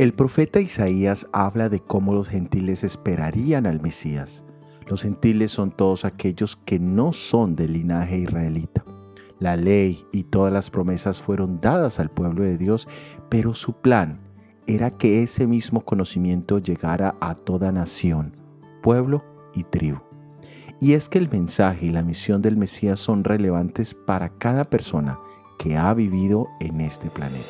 El profeta Isaías habla de cómo los gentiles esperarían al Mesías. Los gentiles son todos aquellos que no son del linaje israelita. La ley y todas las promesas fueron dadas al pueblo de Dios, pero su plan era que ese mismo conocimiento llegara a toda nación, pueblo y tribu. Y es que el mensaje y la misión del Mesías son relevantes para cada persona que ha vivido en este planeta.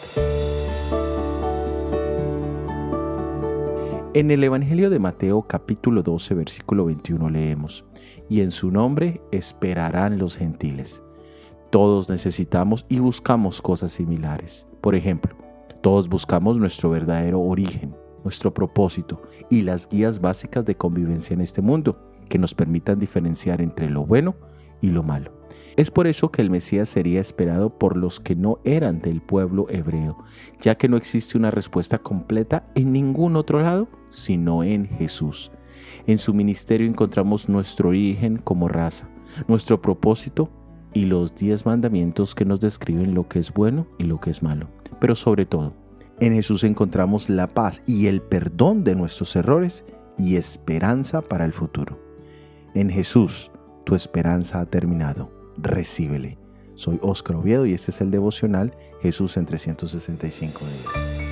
En el Evangelio de Mateo capítulo 12 versículo 21 leemos, y en su nombre esperarán los gentiles. Todos necesitamos y buscamos cosas similares. Por ejemplo, todos buscamos nuestro verdadero origen, nuestro propósito y las guías básicas de convivencia en este mundo que nos permitan diferenciar entre lo bueno y lo malo. Es por eso que el Mesías sería esperado por los que no eran del pueblo hebreo, ya que no existe una respuesta completa en ningún otro lado sino en Jesús. En su ministerio encontramos nuestro origen como raza, nuestro propósito y los diez mandamientos que nos describen lo que es bueno y lo que es malo. Pero sobre todo, en Jesús encontramos la paz y el perdón de nuestros errores y esperanza para el futuro. En Jesús, tu esperanza ha terminado. Recíbele. Soy Óscar Oviedo y este es el devocional Jesús en 365 días.